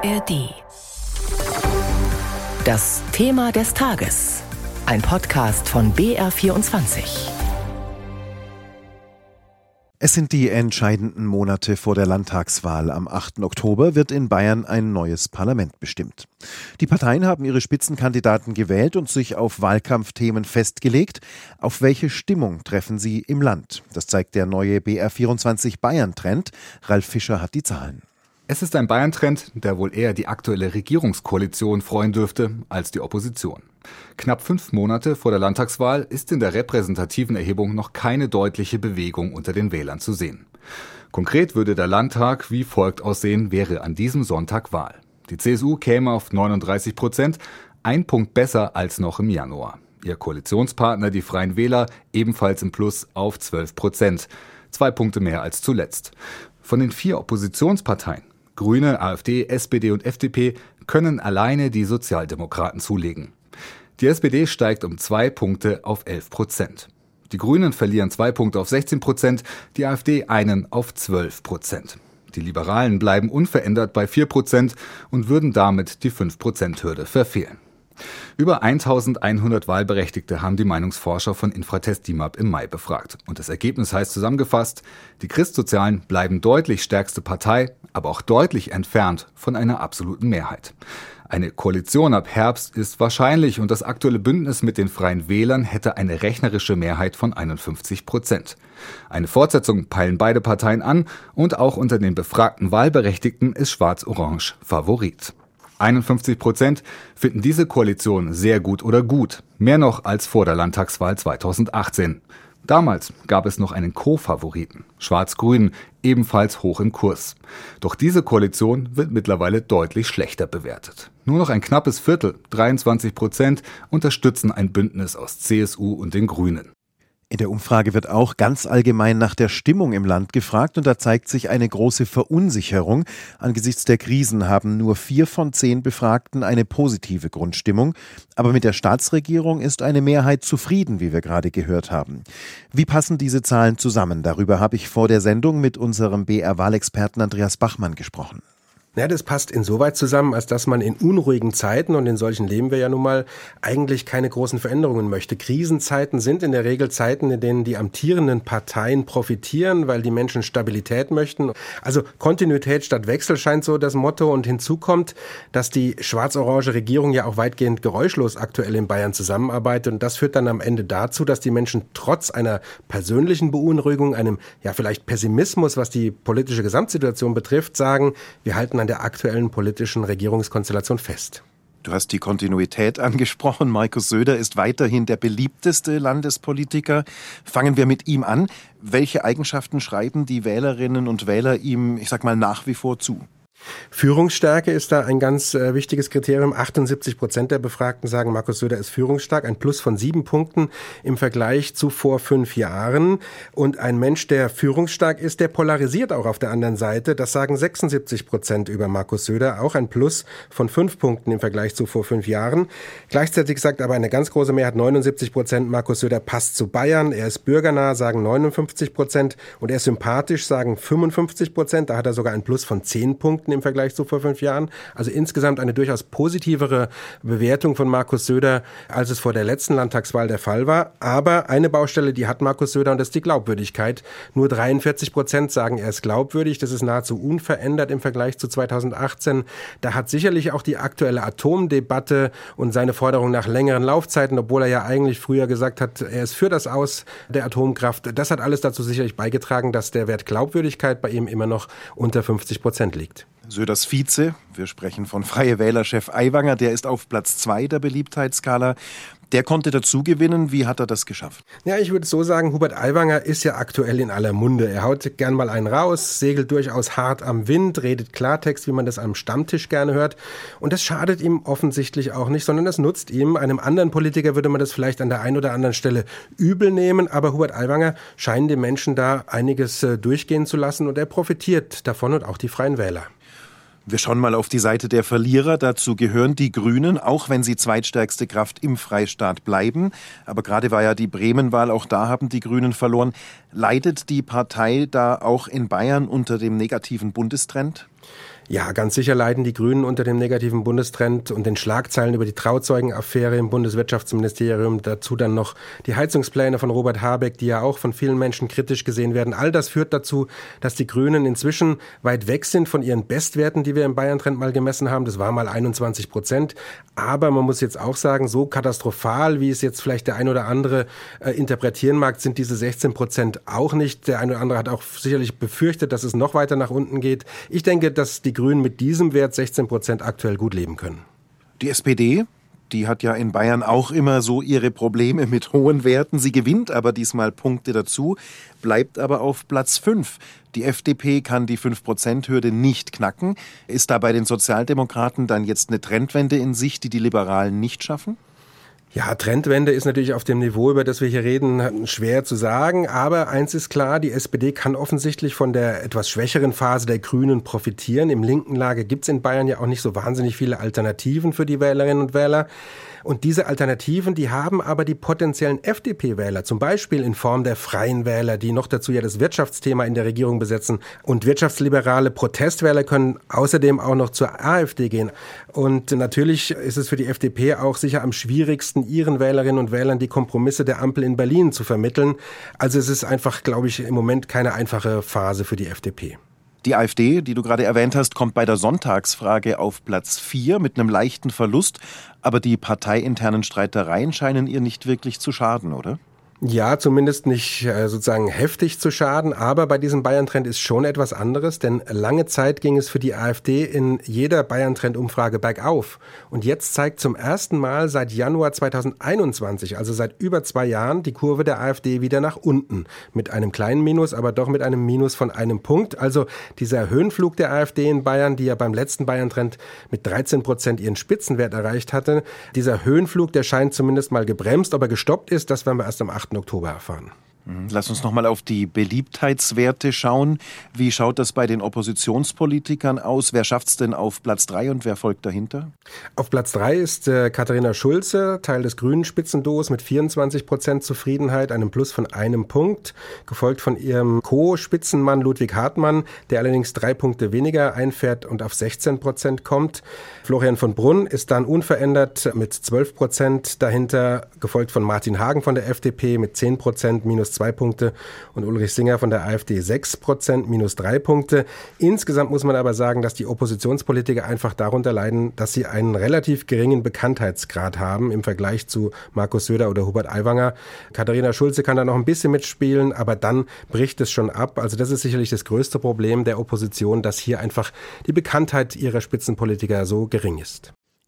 ARD. Das Thema des Tages. Ein Podcast von BR24. Es sind die entscheidenden Monate vor der Landtagswahl. Am 8. Oktober wird in Bayern ein neues Parlament bestimmt. Die Parteien haben ihre Spitzenkandidaten gewählt und sich auf Wahlkampfthemen festgelegt. Auf welche Stimmung treffen sie im Land? Das zeigt der neue BR24 Bayern-Trend. Ralf Fischer hat die Zahlen. Es ist ein Bayern-Trend, der wohl eher die aktuelle Regierungskoalition freuen dürfte als die Opposition. Knapp fünf Monate vor der Landtagswahl ist in der repräsentativen Erhebung noch keine deutliche Bewegung unter den Wählern zu sehen. Konkret würde der Landtag wie folgt aussehen, wäre an diesem Sonntag Wahl. Die CSU käme auf 39 Prozent, ein Punkt besser als noch im Januar. Ihr Koalitionspartner, die Freien Wähler, ebenfalls im Plus auf 12 Prozent. Zwei Punkte mehr als zuletzt. Von den vier Oppositionsparteien Grüne, AfD, SPD und FDP können alleine die Sozialdemokraten zulegen. Die SPD steigt um zwei Punkte auf 11 Prozent. Die Grünen verlieren zwei Punkte auf 16 Prozent, die AfD einen auf 12 Prozent. Die Liberalen bleiben unverändert bei 4 Prozent und würden damit die 5-Prozent-Hürde verfehlen. Über 1100 Wahlberechtigte haben die Meinungsforscher von Infratest DIMAP im Mai befragt. Und das Ergebnis heißt zusammengefasst, die Christsozialen bleiben deutlich stärkste Partei, aber auch deutlich entfernt von einer absoluten Mehrheit. Eine Koalition ab Herbst ist wahrscheinlich und das aktuelle Bündnis mit den Freien Wählern hätte eine rechnerische Mehrheit von 51 Prozent. Eine Fortsetzung peilen beide Parteien an und auch unter den befragten Wahlberechtigten ist Schwarz-Orange Favorit. 51 Prozent finden diese Koalition sehr gut oder gut, mehr noch als vor der Landtagswahl 2018. Damals gab es noch einen Co-Favoriten, Schwarz-Grün, ebenfalls hoch im Kurs. Doch diese Koalition wird mittlerweile deutlich schlechter bewertet. Nur noch ein knappes Viertel, 23 Prozent, unterstützen ein Bündnis aus CSU und den Grünen. In der Umfrage wird auch ganz allgemein nach der Stimmung im Land gefragt und da zeigt sich eine große Verunsicherung. Angesichts der Krisen haben nur vier von zehn Befragten eine positive Grundstimmung. Aber mit der Staatsregierung ist eine Mehrheit zufrieden, wie wir gerade gehört haben. Wie passen diese Zahlen zusammen? Darüber habe ich vor der Sendung mit unserem BR-Wahlexperten Andreas Bachmann gesprochen. Ja, das passt insoweit zusammen, als dass man in unruhigen Zeiten, und in solchen leben wir ja nun mal, eigentlich keine großen Veränderungen möchte. Krisenzeiten sind in der Regel Zeiten, in denen die amtierenden Parteien profitieren, weil die Menschen Stabilität möchten. Also Kontinuität statt Wechsel scheint so das Motto. Und hinzu kommt, dass die schwarz-orange Regierung ja auch weitgehend geräuschlos aktuell in Bayern zusammenarbeitet. Und das führt dann am Ende dazu, dass die Menschen trotz einer persönlichen Beunruhigung, einem ja vielleicht Pessimismus, was die politische Gesamtsituation betrifft, sagen, wir halten an der aktuellen politischen Regierungskonstellation fest. Du hast die Kontinuität angesprochen. Markus Söder ist weiterhin der beliebteste Landespolitiker. Fangen wir mit ihm an. Welche Eigenschaften schreiben die Wählerinnen und Wähler ihm, ich sag mal, nach wie vor zu? Führungsstärke ist da ein ganz äh, wichtiges Kriterium. 78 Prozent der Befragten sagen, Markus Söder ist führungsstark. Ein Plus von sieben Punkten im Vergleich zu vor fünf Jahren. Und ein Mensch, der führungsstark ist, der polarisiert auch auf der anderen Seite. Das sagen 76 Prozent über Markus Söder. Auch ein Plus von fünf Punkten im Vergleich zu vor fünf Jahren. Gleichzeitig sagt aber eine ganz große Mehrheit, 79 Prozent, Markus Söder passt zu Bayern. Er ist bürgernah, sagen 59 Prozent. Und er ist sympathisch, sagen 55 Prozent. Da hat er sogar ein Plus von zehn Punkten Punkten im Vergleich zu vor fünf Jahren. Also insgesamt eine durchaus positivere Bewertung von Markus Söder, als es vor der letzten Landtagswahl der Fall war. Aber eine Baustelle, die hat Markus Söder und das ist die Glaubwürdigkeit. Nur 43 Prozent sagen, er ist glaubwürdig. Das ist nahezu unverändert im Vergleich zu 2018. Da hat sicherlich auch die aktuelle Atomdebatte und seine Forderung nach längeren Laufzeiten, obwohl er ja eigentlich früher gesagt hat, er ist für das Aus der Atomkraft. Das hat alles dazu sicherlich beigetragen, dass der Wert Glaubwürdigkeit bei ihm immer noch unter 50 Prozent liegt. Söders Vize, wir sprechen von Freie Wählerchef Aiwanger, der ist auf Platz zwei der Beliebtheitsskala. Der konnte dazu gewinnen. Wie hat er das geschafft? Ja, ich würde so sagen, Hubert Aiwanger ist ja aktuell in aller Munde. Er haut gern mal einen raus, segelt durchaus hart am Wind, redet Klartext, wie man das am Stammtisch gerne hört. Und das schadet ihm offensichtlich auch nicht, sondern das nutzt ihm. Einem anderen Politiker würde man das vielleicht an der einen oder anderen Stelle übel nehmen, aber Hubert Aiwanger scheint den Menschen da einiges äh, durchgehen zu lassen und er profitiert davon und auch die Freien Wähler. Wir schauen mal auf die Seite der Verlierer. Dazu gehören die Grünen, auch wenn sie zweitstärkste Kraft im Freistaat bleiben. Aber gerade war ja die Bremenwahl, auch da haben die Grünen verloren. Leidet die Partei da auch in Bayern unter dem negativen Bundestrend? Ja, ganz sicher leiden die Grünen unter dem negativen Bundestrend und den Schlagzeilen über die Trauzeugenaffäre im Bundeswirtschaftsministerium. Dazu dann noch die Heizungspläne von Robert Habeck, die ja auch von vielen Menschen kritisch gesehen werden. All das führt dazu, dass die Grünen inzwischen weit weg sind von ihren Bestwerten, die wir im Bayern-Trend mal gemessen haben. Das war mal 21 Prozent. Aber man muss jetzt auch sagen, so katastrophal, wie es jetzt vielleicht der ein oder andere äh, interpretieren mag, sind diese 16 Prozent auch nicht. Der ein oder andere hat auch sicherlich befürchtet, dass es noch weiter nach unten geht. Ich denke, dass die Grünen mit diesem Wert 16 Prozent aktuell gut leben können. Die SPD, die hat ja in Bayern auch immer so ihre Probleme mit hohen Werten. Sie gewinnt aber diesmal Punkte dazu, bleibt aber auf Platz 5. Die FDP kann die 5-Prozent-Hürde nicht knacken. Ist da bei den Sozialdemokraten dann jetzt eine Trendwende in Sicht, die die Liberalen nicht schaffen? Ja, Trendwende ist natürlich auf dem Niveau, über das wir hier reden, schwer zu sagen. Aber eins ist klar, die SPD kann offensichtlich von der etwas schwächeren Phase der Grünen profitieren. Im linken Lager gibt es in Bayern ja auch nicht so wahnsinnig viele Alternativen für die Wählerinnen und Wähler. Und diese Alternativen, die haben aber die potenziellen FDP-Wähler, zum Beispiel in Form der Freien Wähler, die noch dazu ja das Wirtschaftsthema in der Regierung besetzen. Und wirtschaftsliberale Protestwähler können außerdem auch noch zur AfD gehen. Und natürlich ist es für die FDP auch sicher am schwierigsten, ihren Wählerinnen und Wählern die Kompromisse der Ampel in Berlin zu vermitteln. Also es ist einfach, glaube ich, im Moment keine einfache Phase für die FDP. Die AfD, die du gerade erwähnt hast, kommt bei der Sonntagsfrage auf Platz 4 mit einem leichten Verlust. Aber die parteiinternen Streitereien scheinen ihr nicht wirklich zu schaden, oder? Ja, zumindest nicht äh, sozusagen heftig zu schaden, aber bei diesem Bayern-Trend ist schon etwas anderes, denn lange Zeit ging es für die AfD in jeder Bayern-Trend-Umfrage bergauf. Und jetzt zeigt zum ersten Mal seit Januar 2021, also seit über zwei Jahren, die Kurve der AfD wieder nach unten. Mit einem kleinen Minus, aber doch mit einem Minus von einem Punkt. Also dieser Höhenflug der AfD in Bayern, die ja beim letzten Bayern-Trend mit 13 Prozent ihren Spitzenwert erreicht hatte, dieser Höhenflug, der scheint zumindest mal gebremst, ob er gestoppt ist, das werden wir erst am 8. Oktober erfahren. Mhm. Lass uns nochmal auf die Beliebtheitswerte schauen. Wie schaut das bei den Oppositionspolitikern aus? Wer schafft es denn auf Platz 3 und wer folgt dahinter? Auf Platz 3 ist äh, Katharina Schulze, Teil des grünen Spitzendos mit 24 Prozent Zufriedenheit, einem Plus von einem Punkt, gefolgt von ihrem Co-Spitzenmann Ludwig Hartmann, der allerdings drei Punkte weniger einfährt und auf 16 Prozent kommt. Florian von Brunn ist dann unverändert mit 12 Prozent dahinter, gefolgt von Martin Hagen von der FDP mit 10 Prozent minus zwei Punkte und Ulrich Singer von der AfD sechs Prozent, minus drei Punkte. Insgesamt muss man aber sagen, dass die Oppositionspolitiker einfach darunter leiden, dass sie einen relativ geringen Bekanntheitsgrad haben im Vergleich zu Markus Söder oder Hubert Aiwanger. Katharina Schulze kann da noch ein bisschen mitspielen, aber dann bricht es schon ab. Also das ist sicherlich das größte Problem der Opposition, dass hier einfach die Bekanntheit ihrer Spitzenpolitiker so gering ist.